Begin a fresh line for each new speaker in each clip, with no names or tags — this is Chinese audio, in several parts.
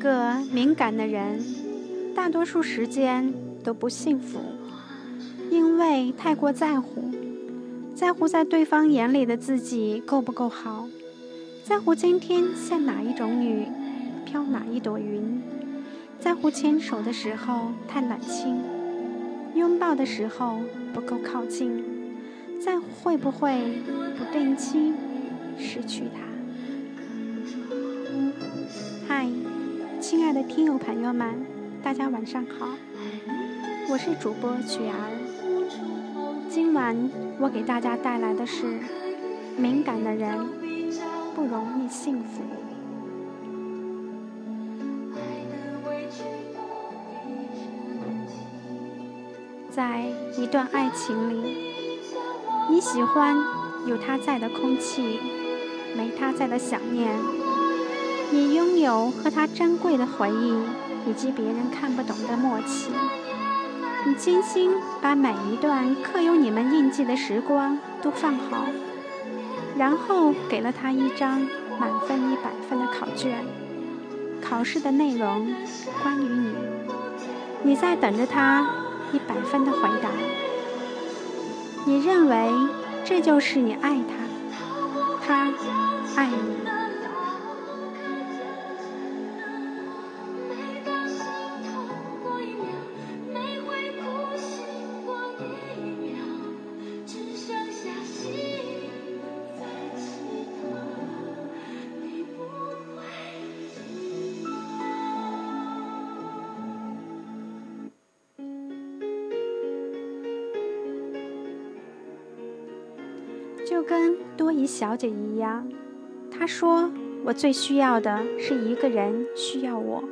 个敏感的人，大多数时间都不幸福，因为太过在乎，在乎在对方眼里的自己够不够好，在乎今天下哪一种雨，飘哪一朵云，在乎牵手的时候太冷清，拥抱的时候不够靠近，在乎会不会不定期失去他。听友朋友们，大家晚上好，我是主播曲儿。今晚我给大家带来的是：敏感的人不容易幸福。在一段爱情里，你喜欢有他在的空气，没他在的想念。你拥有和他珍贵的回忆，以及别人看不懂的默契。你精心把每一段刻有你们印记的时光都放好，然后给了他一张满分一百分的考卷。考试的内容关于你，你在等着他一百分的回答。你认为这就是你爱他，他爱你。就跟多疑小姐一样，她说：“我最需要的是一个人需要我。”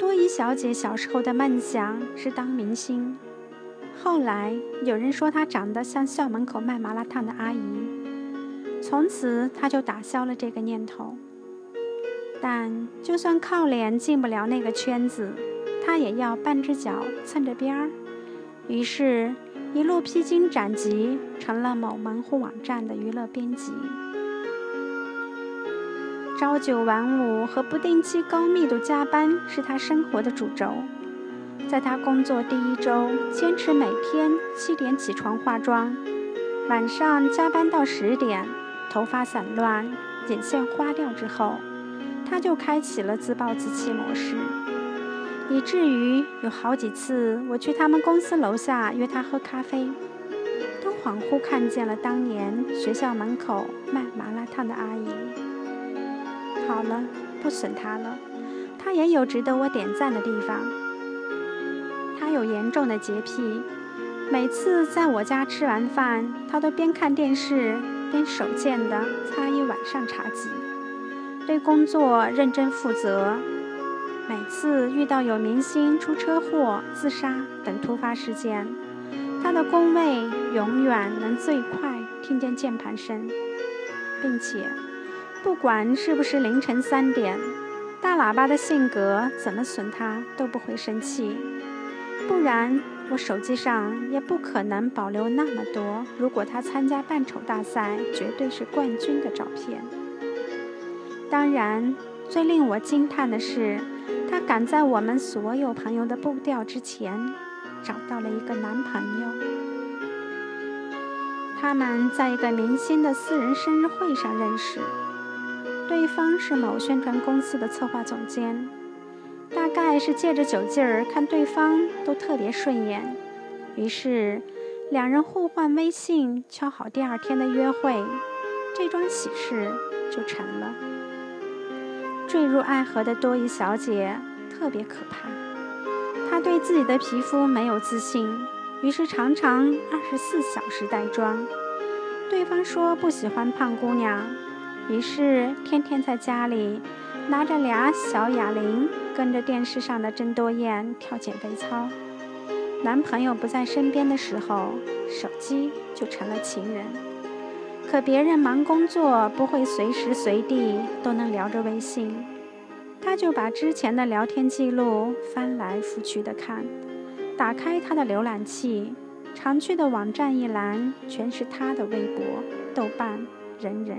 多疑小姐小时候的梦想是当明星，后来有人说她长得像校门口卖麻辣烫的阿姨，从此她就打消了这个念头。但就算靠脸进不了那个圈子，她也要半只脚蹭着边儿。于是。一路披荆斩棘，成了某门户网站的娱乐编辑。朝九晚五和不定期高密度加班是他生活的主轴。在他工作第一周，坚持每天七点起床化妆，晚上加班到十点，头发散乱，眼线花掉之后，他就开启了自暴自弃模式。以至于有好几次，我去他们公司楼下约他喝咖啡，都恍惚看见了当年学校门口卖麻辣烫的阿姨。好了，不损他了，他也有值得我点赞的地方。他有严重的洁癖，每次在我家吃完饭，他都边看电视边手贱地擦一晚上茶几，对工作认真负责。每次遇到有明星出车祸、自杀等突发事件，他的工位永远能最快听见键盘声，并且不管是不是凌晨三点，大喇叭的性格怎么损他都不会生气。不然我手机上也不可能保留那么多，如果他参加扮丑大赛绝对是冠军的照片。当然，最令我惊叹的是。赶在我们所有朋友的步调之前，找到了一个男朋友。他们在一个明星的私人生日会上认识，对方是某宣传公司的策划总监。大概是借着酒劲儿，看对方都特别顺眼，于是两人互换微信，敲好第二天的约会，这桩喜事就成了。坠入爱河的多疑小姐特别可怕，她对自己的皮肤没有自信，于是常常二十四小时带妆。对方说不喜欢胖姑娘，于是天天在家里拿着俩小哑铃，跟着电视上的郑多燕跳减肥操。男朋友不在身边的时候，手机就成了情人。可别人忙工作，不会随时随地都能聊着微信，他就把之前的聊天记录翻来覆去的看，打开他的浏览器，常去的网站一栏全是他的微博、豆瓣、人人。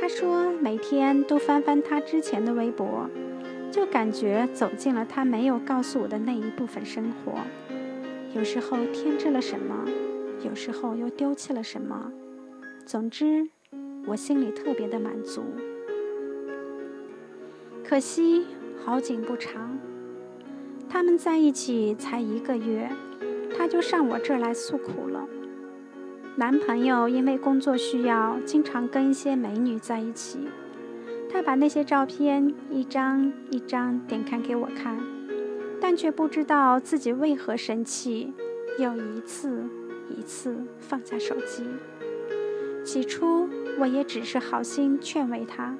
他说，每天都翻翻他之前的微博，就感觉走进了他没有告诉我的那一部分生活。有时候添置了什么，有时候又丢弃了什么。总之，我心里特别的满足。可惜好景不长，他们在一起才一个月，他就上我这儿来诉苦了。男朋友因为工作需要，经常跟一些美女在一起。他把那些照片一张一张点开给我看，但却不知道自己为何生气，又一次一次放下手机。起初我也只是好心劝慰他，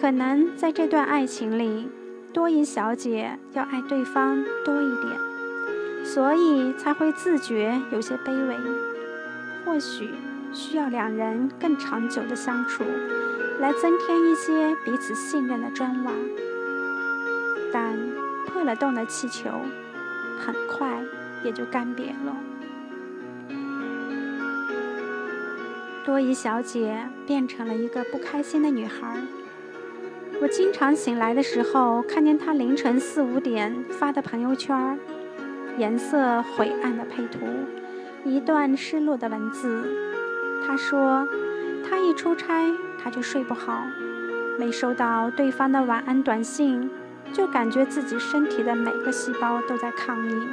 可能在这段爱情里，多疑小姐要爱对方多一点，所以才会自觉有些卑微。或许需要两人更长久的相处，来增添一些彼此信任的砖瓦。但破了洞的气球，很快也就干瘪了。多疑小姐变成了一个不开心的女孩。我经常醒来的时候，看见他凌晨四五点发的朋友圈，颜色晦暗的配图。一段失落的文字，他说：“他一出差，他就睡不好，没收到对方的晚安短信，就感觉自己身体的每个细胞都在抗议，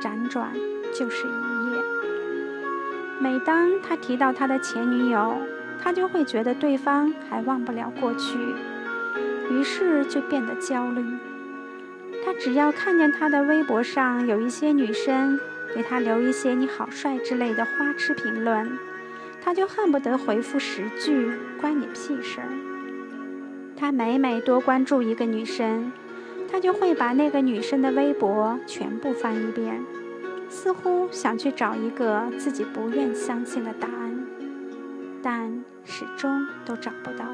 辗转就是一夜。每当他提到他的前女友，他就会觉得对方还忘不了过去，于是就变得焦虑。他只要看见他的微博上有一些女生。”给他留一些“你好帅”之类的花痴评论，他就恨不得回复十句“关你屁事儿”。他每每多关注一个女生，他就会把那个女生的微博全部翻一遍，似乎想去找一个自己不愿相信的答案，但始终都找不到。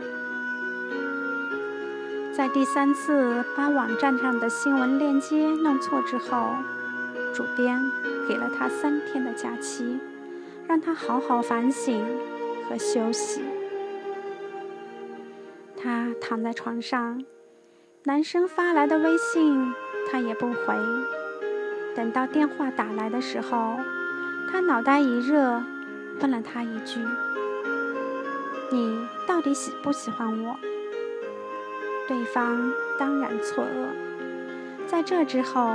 在第三次把网站上的新闻链接弄错之后，主编。给了他三天的假期，让他好好反省和休息。他躺在床上，男生发来的微信他也不回。等到电话打来的时候，他脑袋一热，问了他一句：“你到底喜不喜欢我？”对方当然错愕。在这之后，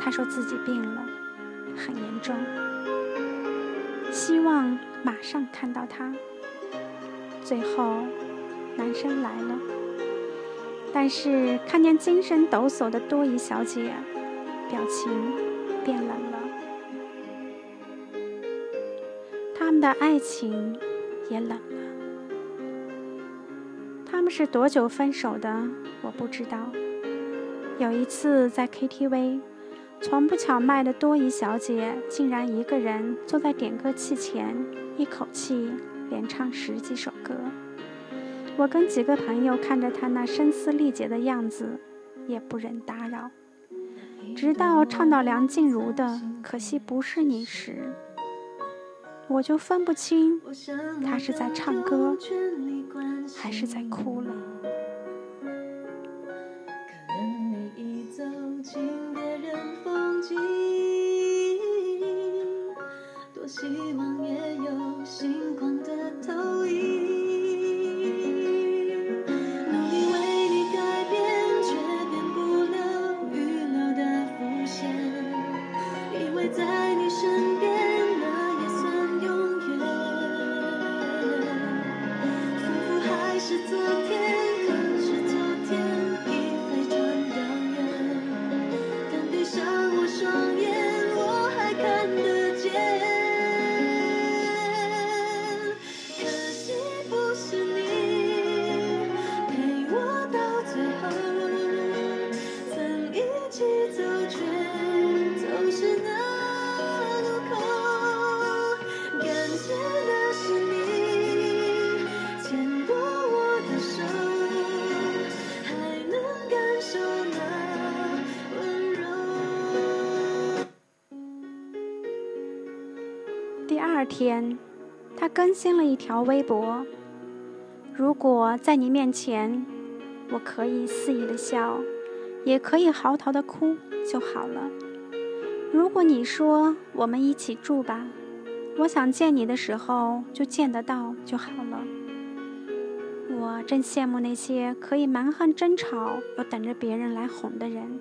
他说自己病了。很严重，希望马上看到他。最后，男生来了，但是看见精神抖擞的多疑小姐，表情变冷了。他们的爱情也冷。们是多久分手的？我不知道。有一次在 KTV。从不巧卖的多疑小姐，竟然一个人坐在点歌器前，一口气连唱十几首歌。我跟几个朋友看着她那声嘶力竭的样子，也不忍打扰。直到唱到梁静茹的《可惜不是你》时，我就分不清他是在唱歌，还是在哭了。二天，他更新了一条微博：“如果在你面前，我可以肆意的笑，也可以嚎啕的哭就好了。如果你说我们一起住吧，我想见你的时候就见得到就好了。我真羡慕那些可以蛮横争吵又等着别人来哄的人，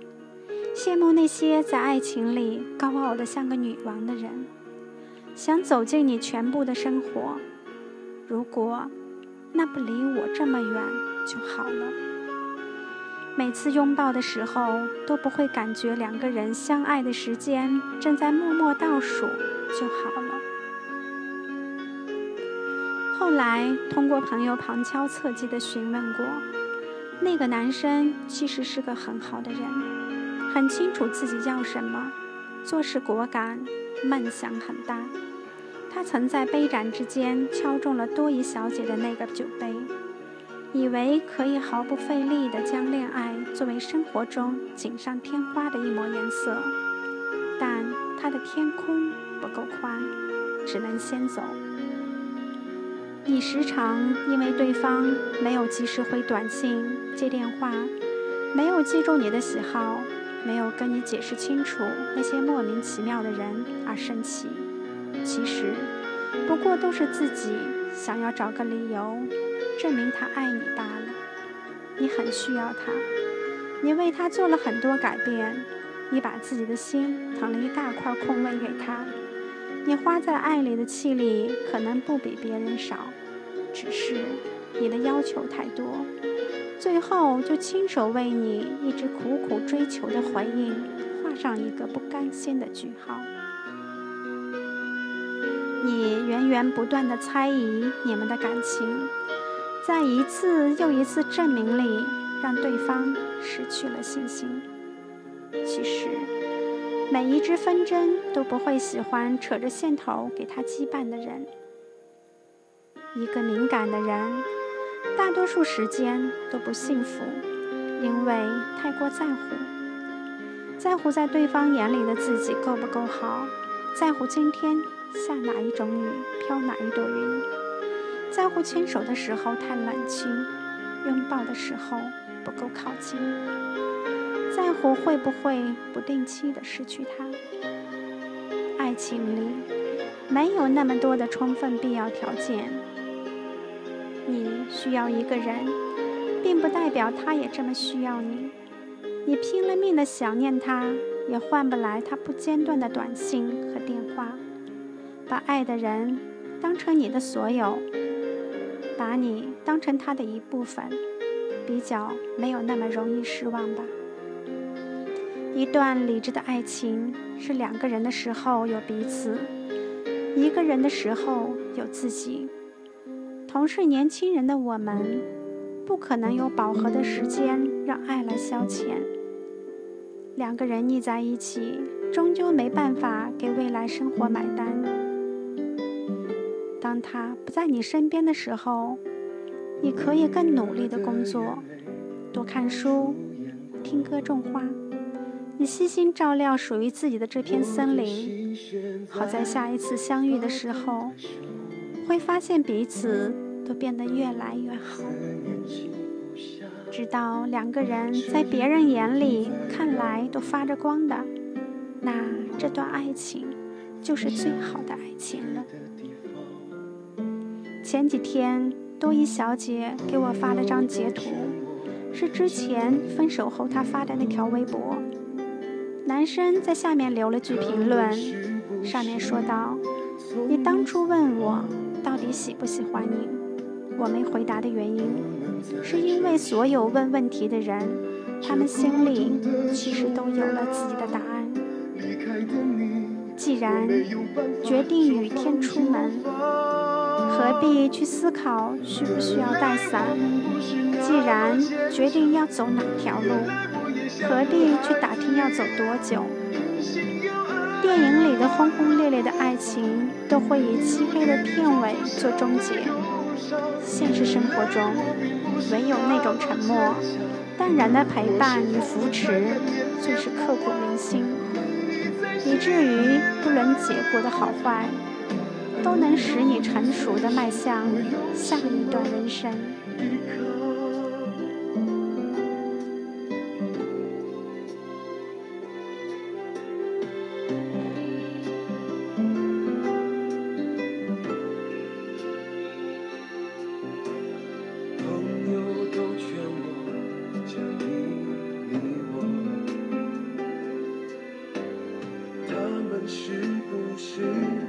羡慕那些在爱情里高傲的像个女王的人，想走进你全部的生活。如果那不离我这么远就好了。每次拥抱的时候都不会感觉两个人相爱的时间正在默默倒数就好了。后来通过朋友旁敲侧击的询问过，那个男生其实是个很好的人，很清楚自己要什么，做事果敢，梦想很大。他曾在杯盏之间敲中了多疑小姐的那个酒杯，以为可以毫不费力地将恋爱作为生活中锦上添花的一抹颜色，但他的天空不够宽，只能先走。你时常因为对方没有及时回短信、接电话，没有记住你的喜好，没有跟你解释清楚那些莫名其妙的人而生气。其实，不过都是自己想要找个理由证明他爱你罢了。你很需要他，你为他做了很多改变，你把自己的心腾了一大块空位给他。你花在爱里的气力可能不比别人少，只是你的要求太多，最后就亲手为你一直苦苦追求的回应画上一个不甘心的句号。你源源不断的猜疑你们的感情，在一次又一次证明里让对方失去了信心。其实。每一只纷争都不会喜欢扯着线头给他羁绊的人。一个敏感的人，大多数时间都不幸福，因为太过在乎，在乎在对方眼里的自己够不够好，在乎今天下哪一种雨，飘哪一朵云，在乎牵手的时候太冷清，拥抱的时候不够靠近。在乎会不会不定期的失去他？爱情里没有那么多的充分必要条件。你需要一个人，并不代表他也这么需要你。你拼了命的想念他，也换不来他不间断的短信和电话。把爱的人当成你的所有，把你当成他的一部分，比较没有那么容易失望吧。一段理智的爱情是两个人的时候有彼此，一个人的时候有自己。同是年轻人的我们，不可能有饱和的时间让爱来消遣。两个人腻在一起，终究没办法给未来生活买单。当他不在你身边的时候，你可以更努力的工作，多看书，听歌，种花。你细心照料属于自己的这片森林，好在下一次相遇的时候，会发现彼此都变得越来越好。直到两个人在别人眼里看来都发着光的，那这段爱情就是最好的爱情了。前几天多依小姐给我发了张截图，是之前分手后她发的那条微博。男生在下面留了句评论，上面说道：“你当初问我到底喜不喜欢你，我没回答的原因，是因为所有问问题的人，他们心里其实都有了自己的答案。既然决定雨天出门，何必去思考需不需要带伞？既然决定要走哪条路？”何必去打听要走多久？电影里的轰轰烈烈的爱情都会以漆黑的片尾做终结。现实生活中，唯有那种沉默、淡然的陪伴与扶持，最是刻骨铭心，以至于不论结果的好坏，都能使你成熟的迈向下一段人生。
see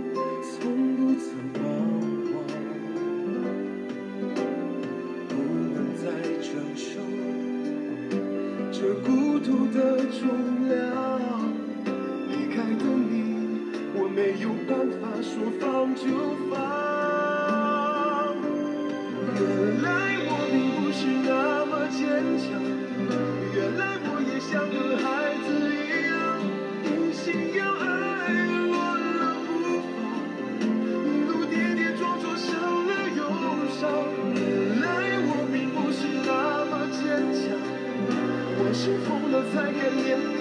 原来我并不是那么坚强，我是疯了才敢面。